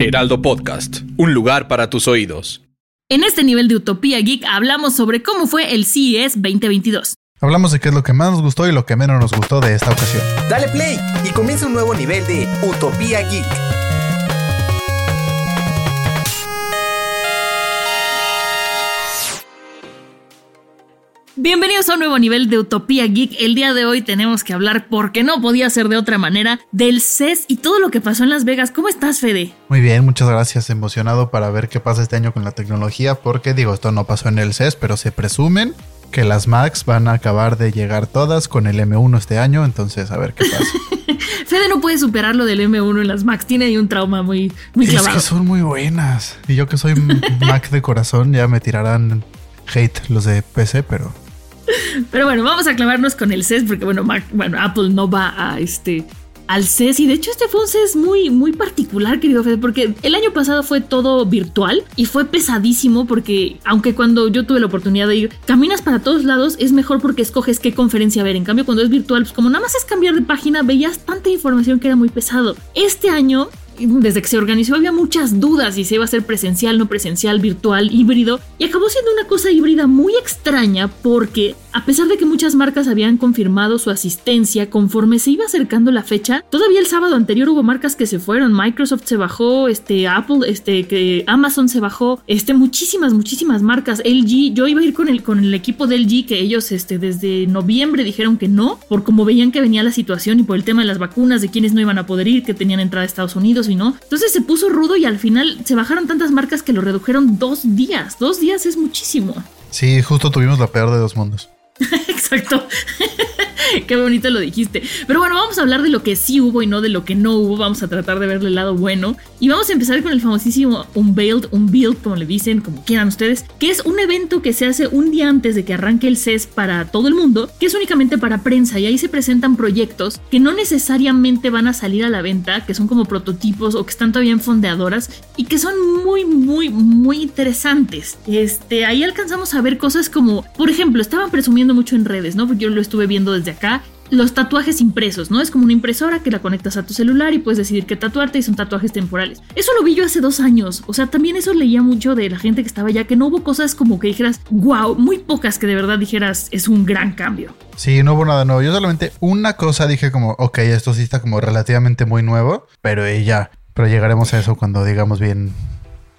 Heraldo Podcast, un lugar para tus oídos. En este nivel de Utopía Geek hablamos sobre cómo fue el CES 2022. Hablamos de qué es lo que más nos gustó y lo que menos nos gustó de esta ocasión. Dale play y comienza un nuevo nivel de Utopía Geek. Bienvenidos a un nuevo nivel de Utopía Geek. El día de hoy tenemos que hablar, porque no podía ser de otra manera, del CES y todo lo que pasó en Las Vegas. ¿Cómo estás, Fede? Muy bien, muchas gracias. Emocionado para ver qué pasa este año con la tecnología, porque digo, esto no pasó en el CES, pero se presumen que las Macs van a acabar de llegar todas con el M1 este año, entonces a ver qué pasa. Fede no puede superar lo del M1 en las Macs, tiene ahí un trauma muy, muy clavado. Es que son muy buenas. Y yo que soy Mac de corazón, ya me tirarán hate los de PC, pero pero bueno, vamos a clavarnos con el CES porque bueno, Apple no va a este al CES y de hecho este fue un CES muy muy particular, querido Fede, porque el año pasado fue todo virtual y fue pesadísimo porque aunque cuando yo tuve la oportunidad de ir, caminas para todos lados, es mejor porque escoges qué conferencia ver. En cambio, cuando es virtual, pues como nada más es cambiar de página, veías tanta información que era muy pesado. Este año desde que se organizó había muchas dudas si se iba a hacer presencial, no presencial, virtual, híbrido, y acabó siendo una cosa híbrida muy extraña porque a pesar de que muchas marcas habían confirmado su asistencia conforme se iba acercando la fecha, todavía el sábado anterior hubo marcas que se fueron, Microsoft se bajó, este Apple, este que Amazon se bajó, este muchísimas muchísimas marcas, LG, yo iba a ir con el con el equipo de LG que ellos este desde noviembre dijeron que no, por como veían que venía la situación y por el tema de las vacunas, de quienes no iban a poder ir, que tenían entrada a Estados Unidos y no. Entonces se puso rudo y al final se bajaron tantas marcas que lo redujeron dos días. Dos días es muchísimo. Sí, justo tuvimos la peor de dos mundos. Exacto. Qué bonito lo dijiste. Pero bueno, vamos a hablar de lo que sí hubo y no de lo que no hubo. Vamos a tratar de verle el lado bueno. Y vamos a empezar con el famosísimo Unveiled, Unveiled, como le dicen, como quieran ustedes, que es un evento que se hace un día antes de que arranque el CES para todo el mundo, que es únicamente para prensa y ahí se presentan proyectos que no necesariamente van a salir a la venta, que son como prototipos o que están todavía en fondeadoras y que son muy, muy, muy interesantes. Este, ahí alcanzamos a ver cosas como, por ejemplo, estaban presumiendo mucho en redes, ¿no? Yo lo estuve viendo desde acá los tatuajes impresos, ¿no? Es como una impresora que la conectas a tu celular y puedes decidir qué tatuarte y son tatuajes temporales. Eso lo vi yo hace dos años. O sea, también eso leía mucho de la gente que estaba allá, que no hubo cosas como que dijeras, wow, muy pocas que de verdad dijeras, es un gran cambio. Sí, no hubo nada nuevo. Yo solamente una cosa dije como, ok, esto sí está como relativamente muy nuevo, pero ya. Pero llegaremos a eso cuando digamos bien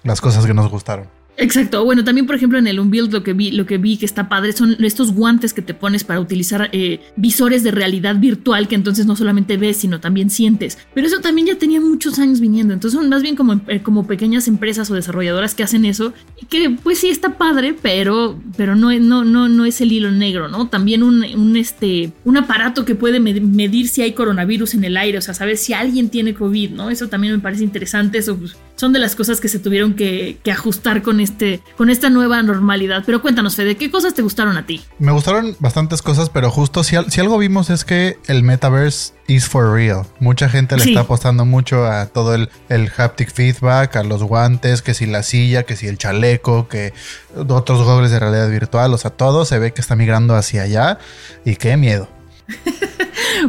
las cosas que nos gustaron. Exacto. Bueno, también, por ejemplo, en el Unbuild lo que vi, lo que vi que está padre son estos guantes que te pones para utilizar eh, visores de realidad virtual, que entonces no solamente ves, sino también sientes. Pero eso también ya tenía muchos años viniendo. Entonces son más bien como, eh, como pequeñas empresas o desarrolladoras que hacen eso. Y que, pues sí, está padre, pero, pero no, no, no, no es el hilo negro, ¿no? También un, este, un aparato que puede medir si hay coronavirus en el aire, o sea, saber si alguien tiene COVID, ¿no? Eso también me parece interesante. Eso pues, son de las cosas que se tuvieron que, que ajustar con este, con esta nueva normalidad. Pero cuéntanos, Fede, ¿qué cosas te gustaron a ti? Me gustaron bastantes cosas, pero justo si, si algo vimos es que el metaverse is for real. Mucha gente le está apostando mucho a todo el, el haptic feedback, a los guantes, que si la silla, que si el chaleco, que otros goggles de realidad virtual, o sea, todo se ve que está migrando hacia allá y qué miedo.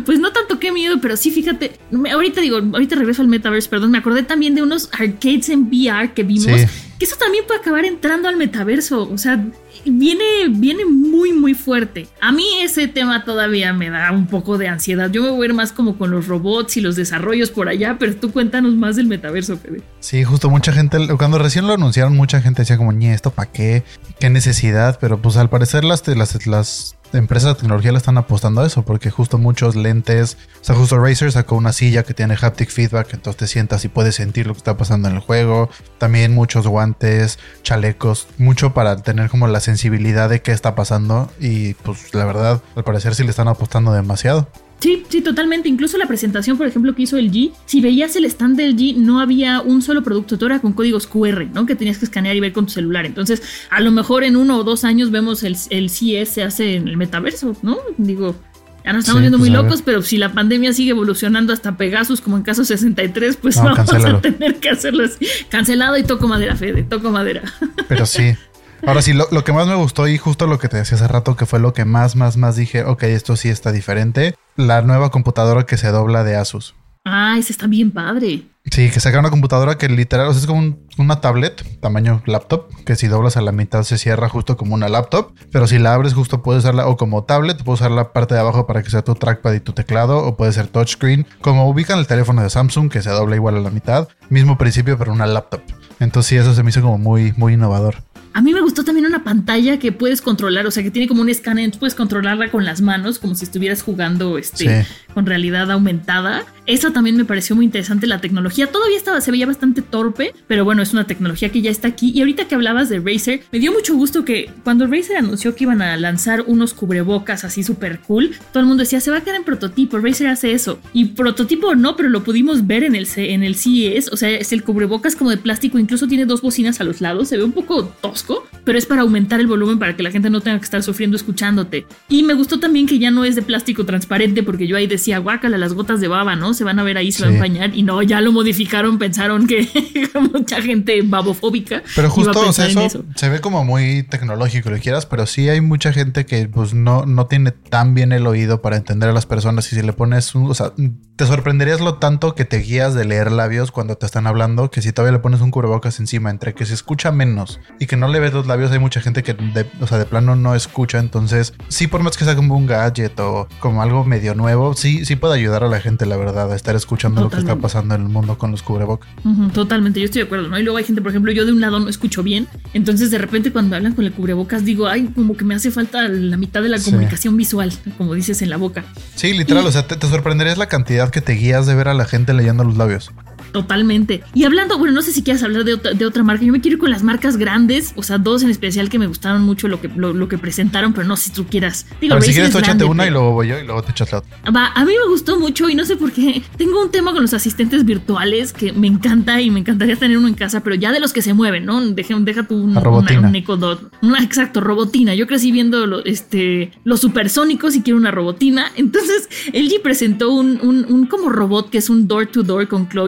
pues no tanto qué miedo, pero sí, fíjate, ahorita digo, ahorita regreso al metaverse, perdón, me acordé también de unos arcades en VR que vimos, que eso también puede acabar entrando al metaverso, o sea, viene, viene muy, muy fuerte. A mí ese tema todavía me da un poco de ansiedad, yo me voy a ir más como con los robots y los desarrollos por allá, pero tú cuéntanos más del metaverso, Fede. Sí, justo mucha gente, cuando recién lo anunciaron, mucha gente decía como, ñe, ¿esto para qué? ¿Qué necesidad? Pero pues al parecer las, las, las empresas de tecnología le están apostando a eso, porque justo muchos lentes, o sea, justo Razer sacó una silla que tiene haptic feedback, entonces te sientas y puedes sentir lo que está pasando en el juego. También muchos guantes, chalecos, mucho para tener como la sensibilidad de qué está pasando y pues la verdad, al parecer sí le están apostando demasiado. Sí, sí, totalmente. Incluso la presentación, por ejemplo, que hizo el G, si veías el stand del G, no había un solo producto, todo era con códigos QR, ¿no? Que tenías que escanear y ver con tu celular. Entonces, a lo mejor en uno o dos años vemos el, el CS se hace en el metaverso, ¿no? Digo, ya nos estamos Sí, viendo pues, muy locos, pero si la pandemia sigue evolucionando hasta Pegasus, como en caso 63, pues No, vamos a tener que hacerlo así. Cancelado y toco madera, Fede, toco madera. Pero sí. Ahora sí, lo, lo que más me gustó y justo lo que te decía hace rato, que fue lo que más, más, más dije, ok, esto sí está diferente, la nueva computadora que se dobla de Asus. Ah, ese está bien padre. Sí, que saca una computadora que literal, o sea, es como un- una tablet, tamaño laptop, que si doblas a la mitad se cierra justo como una laptop, pero si la abres justo puedes usarla o como tablet, puedes usar la parte de abajo para que sea tu trackpad y tu teclado, o puede ser touchscreen, como ubican el teléfono de Samsung, que se dobla igual a la mitad, mismo principio, pero una laptop. Entonces sí, eso se me hizo como muy, muy innovador. A mí me gustó también una pantalla que puedes controlar, o sea, que tiene como un escáner, puedes controlarla con las manos, como si estuvieras jugando este, Sí. con realidad aumentada. Esa también me pareció muy interesante la tecnología. Todavía estaba, se veía bastante torpe, pero bueno, es una tecnología que ya está aquí. Y ahorita que hablabas de Razer, me dio mucho gusto que cuando Razer anunció que iban a lanzar unos cubrebocas así súper cool, todo el mundo decía, se va a quedar en prototipo, Razer hace eso. Y prototipo no, pero lo pudimos ver en el, en el CES, o sea, es el cubrebocas como de plástico, incluso tiene dos bocinas a los lados, se ve un poco tosco, pero es para aumentar el volumen para que la gente no tenga que estar sufriendo escuchándote. Y me gustó también que ya no es de plástico transparente, porque yo ahí decía, guácala, las gotas de baba, ¿no? Se van a ver ahí, se va a Sí. empañar. Y no, ya lo modificaron, pensaron que mucha gente babofóbica. Pero iba a justo, o sea, eso, se ve como muy tecnológico, lo quieras, pero sí hay mucha gente que pues no, no tiene tan bien el oído para entender a las personas y si le pones un, o sea, te sorprenderías lo tanto que te guías de leer labios cuando te están hablando, que si todavía le pones un cubrebocas encima, entre que se escucha menos y que no le ves los labios, hay mucha gente que de, o sea, de plano no escucha, entonces sí por más que sea como un gadget o como algo medio nuevo, sí, sí puede ayudar a la gente, la verdad, a estar escuchando lo que está pasando en el mundo con los cubrebocas. Totalmente, yo estoy de acuerdo, ¿no? Y luego hay gente, por ejemplo, yo de un lado no escucho bien, entonces de repente cuando hablan con el cubrebocas digo, ay, como que me hace falta la mitad de la Sí. comunicación visual, como dices en la boca. Sí, literal, Y- o sea, te, te sorprenderías la cantidad que te guías de ver a la gente leyendo los labios. Totalmente. Y hablando, bueno, no sé si quieres hablar de otra, de otra marca. Yo me quiero ir con las marcas grandes, o sea, dos en especial que me gustaron mucho lo que, lo, lo que presentaron, pero no si tú quieras. Digo, ver, si quieres es tú échate una y pero- luego voy yo y luego te echas la otra. Va, a mí me gustó mucho y no sé por qué. Tengo un tema con los asistentes virtuales que me encanta y me encantaría tener uno en casa, pero ya de los que se mueven, ¿no? Deja, deja tu un, robotina. una- un Echo Dot. Una, exacto, robotina. Yo crecí viendo lo- este, los supersónicos y quiero una robotina. Entonces, LG presentó un, un, un como robot que es un door to door con Chloe.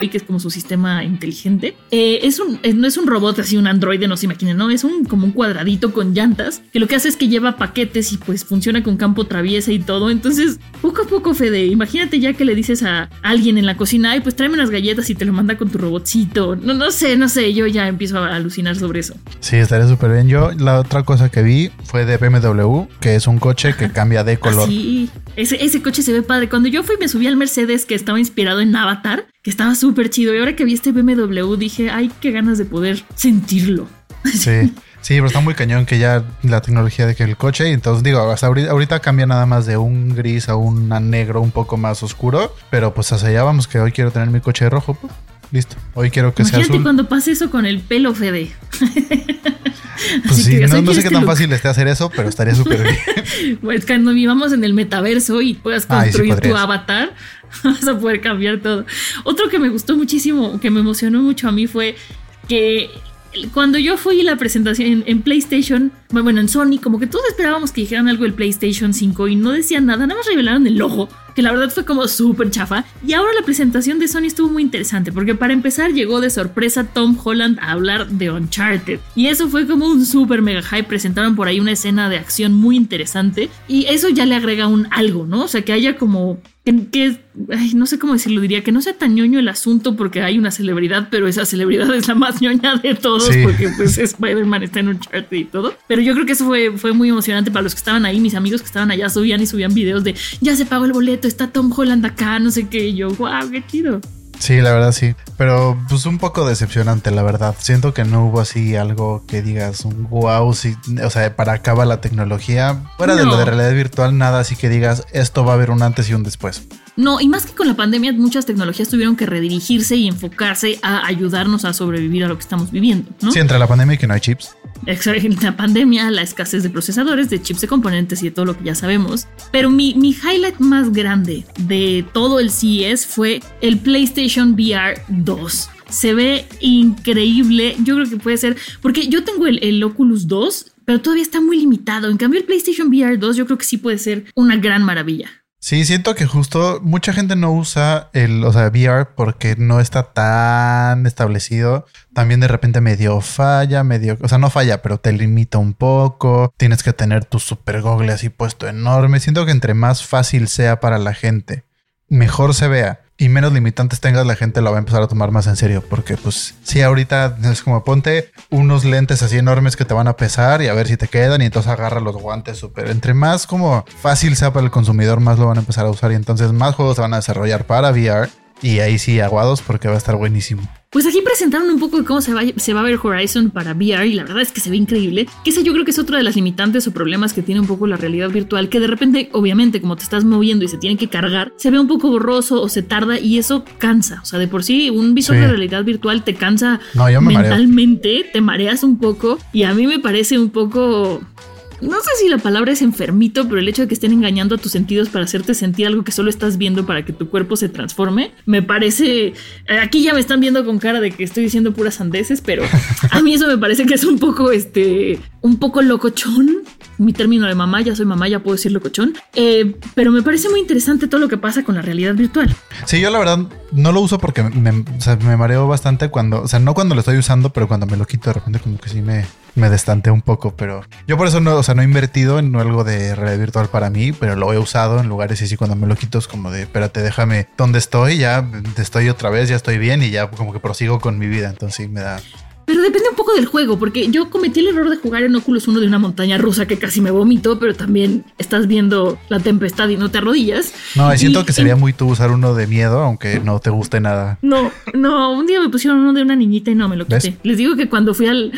Y que es como su sistema inteligente. Eh, es un, no es un robot así, un androide, no se imaginen, no, es un como un cuadradito con llantas que lo que hace es que lleva paquetes y pues funciona con campo traviesa y todo. Entonces, poco a poco, Fede, imagínate ya que le dices a alguien en la cocina, ay, pues tráeme unas galletas y te lo manda con tu robotcito. No, no sé, no sé, yo ya empiezo a alucinar sobre eso. Sí, estaría súper bien. Yo la otra cosa que vi fue de BMW, que es un coche que cambia de color. sí, ese, ese coche se ve padre. Cuando yo fui me subí al Mercedes que estaba inspirado en Avatar que estaba súper chido. Y ahora que vi este BMW dije, ay, qué ganas de poder sentirlo. Sí. Sí, pero está muy cañón que ya la tecnología de que el coche, entonces digo, hasta ahorita, cambia nada más de un gris a un negro un poco más oscuro, pero pues hacia allá vamos que hoy quiero tener mi coche rojo, pues, listo. Hoy quiero que sea azul. cuando pase eso con el pelo, Fede. Pues sí, no, sé qué tan fácil esté hacer eso, pero estaría súper bien. pues cuando vivamos en el metaverso y puedas construir tu avatar, vas a poder cambiar todo. Otro que me gustó muchísimo, que me emocionó mucho a mí fue que cuando yo fui la presentación en, PlayStation, bueno, en Sony, como que todos esperábamos que dijeran algo del PlayStation 5 y no decían nada, nada más revelaron el logo, que la verdad fue como súper chafa. Y ahora la presentación de Sony estuvo muy interesante, porque para empezar llegó de sorpresa Tom Holland a hablar de Uncharted. Y eso fue como un súper mega hype, presentaron por ahí una escena de acción muy interesante y eso ya le agrega un algo, ¿no? O sea, que haya como que, no sé cómo decirlo, diría que no sea tan ñoño el asunto porque hay una celebridad, pero esa celebridad es la más ñoña de todos porque pues Spider-Man está en un chart y todo. Pero yo creo que eso fue, fue muy emocionante para los que estaban ahí, mis amigos que estaban allá subían y subían videos de ya se pagó el boleto, está Tom Holland acá, no sé qué, y yo, wow, qué chido. Sí, la verdad sí. Pero pues un poco decepcionante, la verdad. Siento que no hubo así algo que digas un wow, sí, o sea, para acá la tecnología. Fuera de lo de realidad virtual, nada así que digas esto va a haber un antes y un después. No, y más que con la pandemia, muchas tecnologías tuvieron que redirigirse y enfocarse a ayudarnos a sobrevivir a lo que estamos viviendo, ¿no? Sí, entre la pandemia y que no hay chips. La pandemia, la escasez de procesadores, de chips de componentes y de todo lo que ya sabemos. Pero mi, mi highlight más grande de todo el CES fue el PlayStation VR 2 se ve increíble. Yo creo que puede ser, porque yo tengo el, el, Oculus 2, pero todavía está muy limitado. En cambio, el PlayStation VR 2 yo creo que sí puede ser una gran maravilla. Sí, siento que justo mucha gente no usa el, o sea, VR porque no está tan establecido. También de repente medio falla, medio, o sea, no falla, pero te limita un poco. Tienes que tener tu super google así puesto enorme. Siento que entre más fácil sea para la gente, mejor se vea y menos limitantes tengas, la gente lo va a empezar a tomar más en serio. Porque, pues, sí, ahorita es como ponte unos lentes así enormes que te van a pesar y a ver si te quedan. Y entonces agarra los guantes súper. Entre más como fácil sea para el consumidor, más lo van a empezar a usar. Y entonces más juegos se van a desarrollar para VR. Y ahí sí, aguados porque va a estar buenísimo. Pues aquí presentaron un poco de cómo se va, se va a ver Horizon para VR y la verdad es que se ve increíble. Que esa yo creo que es otra de las limitantes o problemas que tiene un poco la realidad virtual, que de repente, obviamente, como te estás moviendo y se tiene que cargar, se ve un poco borroso o se tarda y eso cansa. O sea, de por sí, un visor de realidad virtual te cansa mentalmente, te mareas un poco y a mí me parece un poco no sé si la palabra es enfermito, pero el hecho de que estén engañando a tus sentidos para hacerte sentir algo que solo estás viendo para que tu cuerpo se transforme, me parece... Eh, aquí ya me están viendo con cara de que estoy diciendo puras sandeces, pero a mí eso me parece que es un poco, este, un poco locochón. Mi término de mamá, ya soy mamá, ya puedo decir locochón. Eh, pero me parece muy interesante todo lo que pasa con la realidad virtual. Sí, yo la verdad no lo uso porque me, me mareo bastante cuando, o sea, no cuando lo estoy usando, pero cuando me lo quito de repente como que sí me, me destante un poco, pero yo por eso no, o sea, no he invertido en algo de realidad virtual para mí, pero lo he usado en lugares y así cuando me lo quito es como de, espérate, déjame donde estoy, ya estoy otra vez, ya estoy bien y ya como que prosigo con mi vida, entonces sí me da pero depende un poco del juego, porque yo cometí el error de jugar en Oculus 1 de una montaña rusa que casi me vomito, pero también estás viendo la tempestad y no te arrodillas. No, siento que sería muy tú usar uno de miedo, aunque no te guste nada. No, no, un día me pusieron uno de una niñita y no me lo quité. Les digo que cuando fui al,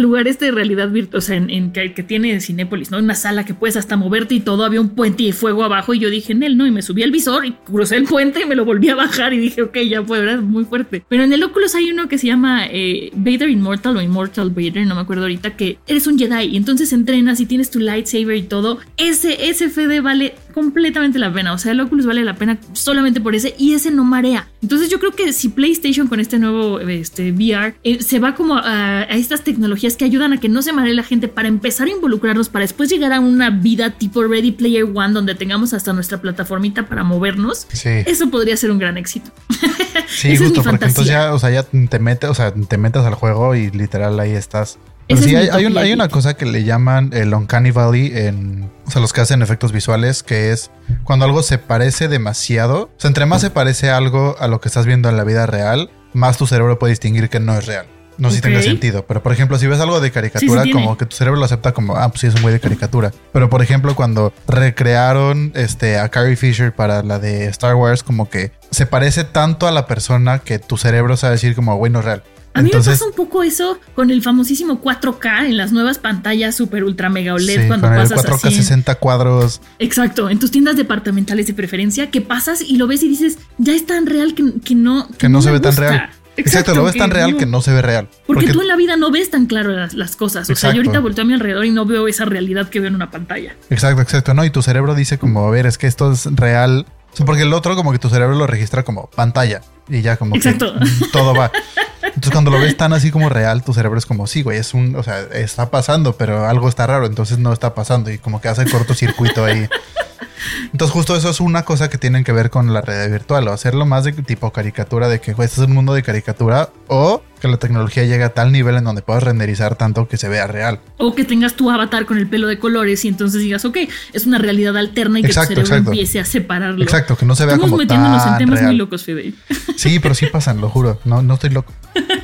lugar este de realidad virtual, o sea, en, que, tiene Cinépolis, ¿no? Una sala que puedes hasta moverte y todo, había un puente y fuego abajo y yo dije en él, ¿no? Y me subí al visor y crucé el puente y me lo volví a bajar y dije, ok, ya fue, ¿verdad? Muy fuerte. Pero en el Oculus hay uno que se llama eh, Vader Immortal o Immortal Vader, no me acuerdo ahorita, que eres un Jedi y entonces entrenas y tienes tu lightsaber y todo. Ese, ese FD vale completamente la pena. O sea, el Oculus vale la pena solamente por ese y ese no marea. Entonces yo creo que si PlayStation con este nuevo este, VR eh, se va como a, a, estas tecnologías que ayudan a que no se maree la gente para empezar a involucrarnos, para después llegar a una vida tipo Ready Player One donde tengamos hasta nuestra plataformita para movernos, Sí. eso podría ser un gran éxito. Sí, Esa es mi justo, porque entonces ya, o sea, ya te metes, o sea, te metes al juego y literal ahí estás. Pero sí, es hay, mi hay una cosa que le llaman el Uncanny Valley en, o sea, los que hacen efectos visuales, que es cuando algo se parece demasiado. O sea, entre más se parece algo a lo que estás viendo en la vida real, más tu cerebro puede distinguir que no es real. No sé si tenga sentido, pero por ejemplo, si ves algo de caricatura, Sí, sí tiene. como que tu cerebro lo acepta como, ah, pues sí, es un güey de caricatura. Pero por ejemplo, cuando recrearon este, a Carrie Fisher para la de Star Wars, como que se parece tanto a la persona que tu cerebro sabe decir como, güey, no es real. A mí Entonces, me pasa un poco eso con el famosísimo 4K en las nuevas pantallas super ultra mega OLED sí, cuando con el pasas 4K así. 60 cuadros. Exacto, en tus tiendas departamentales de preferencia, que pasas y lo ves y dices, ya es tan real que, que no. que no se ve tan gusta". real. Exacto, lo ves tan real que no se ve real. Porque, tú en la vida no ves tan claro las, las cosas. O sea, Exacto. yo ahorita volteo a mi alrededor y no veo esa realidad que veo en una pantalla. Exacto, exacto, ¿no? Y tu cerebro dice como, a ver, es que esto es real. Porque el otro como que tu cerebro lo registra como pantalla y ya como Exacto. que todo va. Entonces cuando lo ves tan así como real, tu cerebro es como, sí, güey, es un, o sea, está pasando, pero algo está raro, entonces no está pasando y como que hace cortocircuito ahí. Entonces justo eso es una cosa que tienen que ver con la realidad virtual o hacerlo más de tipo caricatura de que este es un mundo de caricatura o que la tecnología llegue a tal nivel en donde puedas renderizar tanto que se vea real. O que tengas tu avatar con el pelo de colores y entonces digas, ok, es una realidad alterna y que tu cerebro exacto. empiece a separarlo. Exacto, que no se vea Estamos como metiéndonos en temas real. muy locos, Fede. Sí, pero sí pasan, lo juro. No, no estoy loco.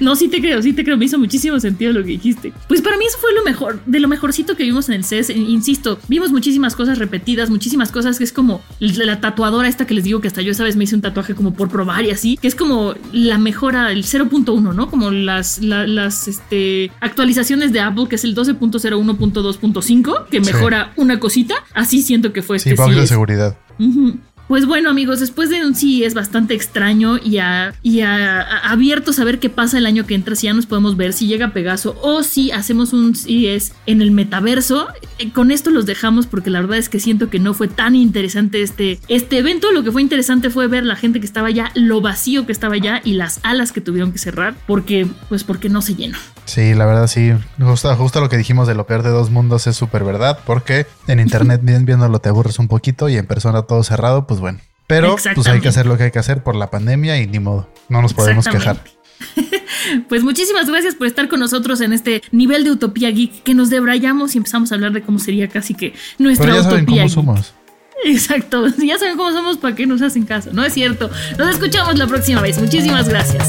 No, sí te creo, sí te creo. Me hizo muchísimo sentido lo que dijiste. Pues para mí eso fue lo mejor, de lo mejorcito que vimos en el CES. Eh, Insisto, vimos muchísimas cosas repetidas, muchísimas cosas que es como la tatuadora esta que les digo que hasta yo esa vez me hice un tatuaje como por probar y así, que es como la mejora, el 0.1, ¿no? Como las, la- las este, actualizaciones de Apple, que es el 12.01.2.5, que Sí. mejora una cosita. Así siento que fue Sí, este bugs de seguridad. Pues bueno amigos, después de un sí es bastante extraño y, a, y a- abiertos a ver qué pasa el año que entra, si ya nos podemos ver, si llega Pegaso o si hacemos un sí es en el metaverso. Eh, Con esto los dejamos porque la verdad es que siento que no fue tan interesante este, este evento. Lo que fue interesante fue ver la gente que estaba allá, lo vacío que estaba allá y las alas que tuvieron que cerrar porque pues porque no se llenó. Sí, la verdad sí. Justo, justo lo que dijimos de lo peor de dos mundos es súper verdad, porque en internet bien viéndolo te aburres un poquito y en persona todo cerrado, pues bueno. Pero pues hay que hacer lo que hay que hacer por la pandemia y ni modo. No nos podemos quejar. Pues muchísimas gracias por estar con nosotros en este nivel de Utopía Geek que nos debrayamos y empezamos a hablar de cómo sería casi que nuestra Pero ya saben Utopía cómo Geek. somos. Exacto, ya saben cómo somos, ¿para qué nos hacen caso? No es cierto. Nos escuchamos la próxima vez. Muchísimas gracias.